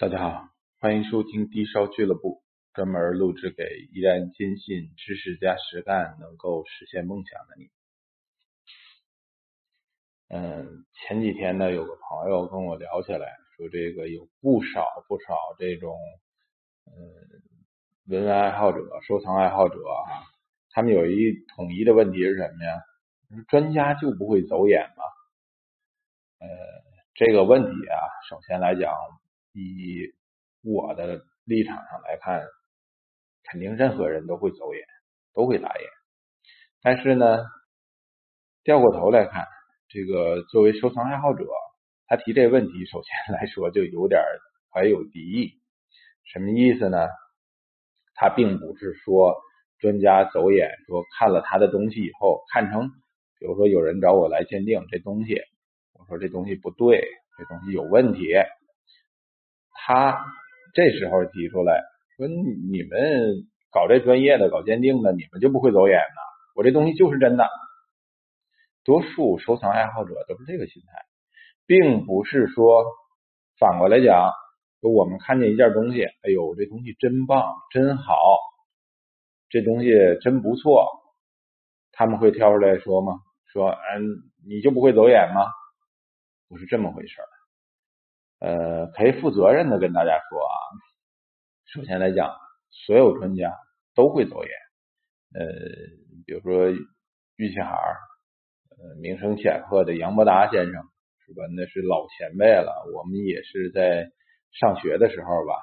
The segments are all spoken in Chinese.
大家好，欢迎收听低烧俱乐部，专门录制给依然坚信知识加实干能够实现梦想的你。嗯，前几天呢，有个朋友跟我聊起来，说这个有不少不少这种嗯文玩爱好者、收藏爱好者啊，他们有一统一的问题是什么呀？专家就不会走眼吗？呃，这个问题啊，首先来讲。以我的立场上来看，肯定任何人都会走眼，都会打眼。但是呢，掉过头来看，这个作为收藏爱好者，他提这问题，首先来说就有点怀有敌意。什么意思呢？他并不是说专家走眼，说看了他的东西以后，看成，比如说有人找我来鉴定这东西，我说这东西不对，这东西有问题。他这时候提出来说：“你们搞这专业的、搞鉴定的，你们就不会走眼呢？我这东西就是真的。”多数收藏爱好者都是这个心态，并不是说反过来讲，说我们看见一件东西，哎呦，这东西真棒、真好，这东西真不错，他们会跳出来说吗？说，嗯，你就不会走眼吗？不是这么回事儿。呃，可以负责任的跟大家说啊，首先来讲，所有专家都会走眼。呃，比如说玉器行，呃，名声显赫的杨伯达先生，是吧？那是老前辈了。我们也是在上学的时候吧，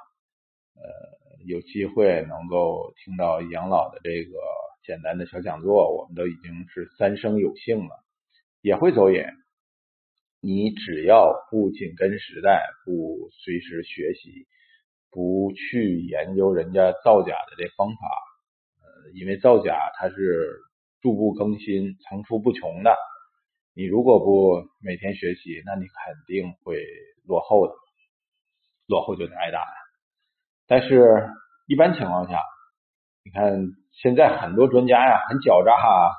呃，有机会能够听到杨老的这个简单的小讲座，我们都已经是三生有幸了，也会走眼。你只要不紧跟时代，不随时学习，不去研究人家造假的这方法，呃，因为造假它是逐步更新、层出不穷的。你如果不每天学习，那你肯定会落后的，落后就得挨打。但是，一般情况下，你看现在很多专家呀，很狡诈啊，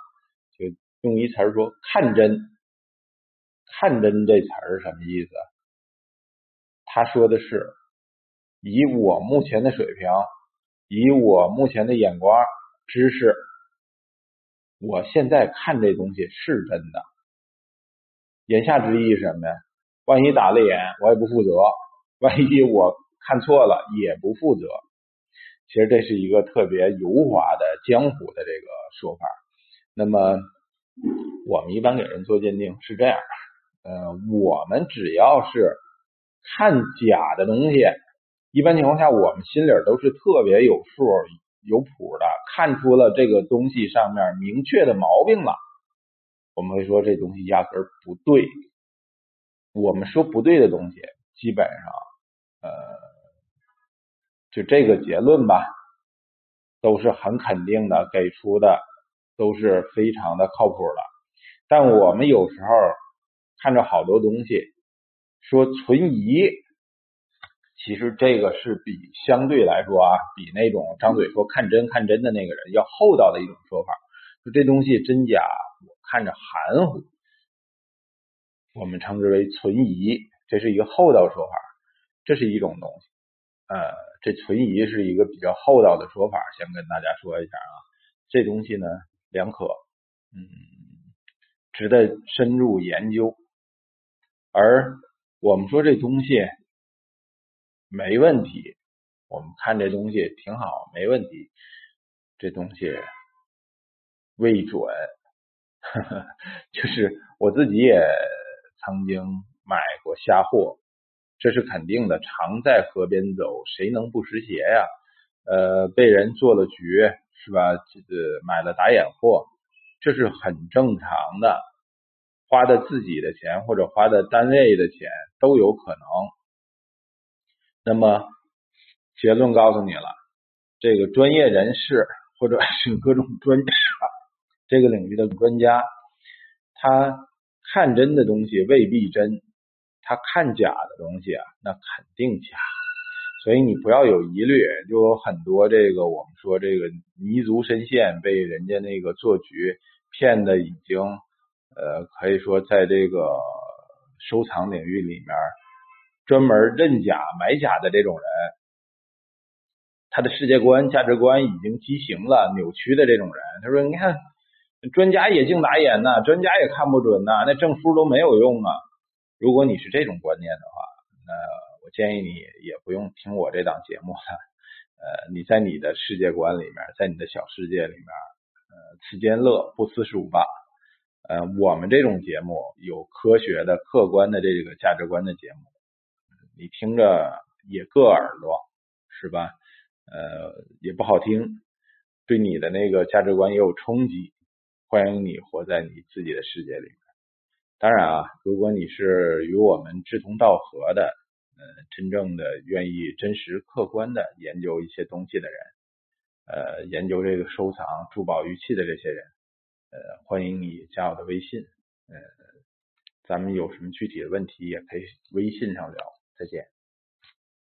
就用一词说看真。看真这词儿什么意思？他说的是，以我目前的水平，以我目前的眼光、知识，我现在看这东西是真的。言下之意是什么呀？万一打了眼，我也不负责；万一我看错了，也不负责。其实这是一个特别油滑的江湖的这个说法。那么我们一般给人做鉴定是这样。呃，我们只要是看假的东西，一般情况下，我们心里都是特别有数、有谱的，看出了这个东西上面明确的毛病了，我们会说这东西压根儿不对。我们说不对的东西，基本上，呃，就这个结论吧，都是很肯定的，给出的都是非常的靠谱的。但我们有时候。看着好多东西，说存疑，其实这个是比相对来说啊，比那种张嘴说看真看真的那个人要厚道的一种说法。说这东西真假，我看着含糊，我们称之为存疑，这是一个厚道说法，这是一种东西。呃，这存疑是一个比较厚道的说法，先跟大家说一下啊，这东西呢两可，嗯，值得深入研究。而我们说这东西没问题，我们看这东西挺好，没问题。这东西未准，就是我自己也曾经买过瞎货，这是肯定的。常在河边走，谁能不湿鞋呀？呃，被人做了局是吧？这个买了打眼货，这是很正常的。花的自己的钱或者花的单位的钱都有可能。那么结论告诉你了，这个专业人士或者是各种专家，这个领域的专家，他看真的东西未必真，他看假的东西啊，那肯定假。所以你不要有疑虑，就有很多这个我们说这个泥足深陷，被人家那个做局骗的已经。呃，可以说在这个收藏领域里面专门认假买假的这种人，他的世界观、价值观已经畸形了、扭曲的这种人。他说：“你看，专家也净打眼呐，专家也看不准呐，那证书都没有用啊。”如果你是这种观念的话，那我建议你也不用听我这档节目了。呃，你在你的世界观里面，在你的小世界里面，呃，此间乐不思蜀吧。呃，我们这种节目有科学的、客观的这个价值观的节目。你听着也硌耳朵，是吧？呃，也不好听，对你的那个价值观也有冲击。欢迎你活在你自己的世界里面。当然啊，如果你是与我们志同道合的，呃，真正的愿意真实客观的研究一些东西的人，呃，研究这个收藏珠宝玉器的这些人，呃，欢迎你加我的微信。呃，咱们有什么具体的问题，也可以微信上聊。再见。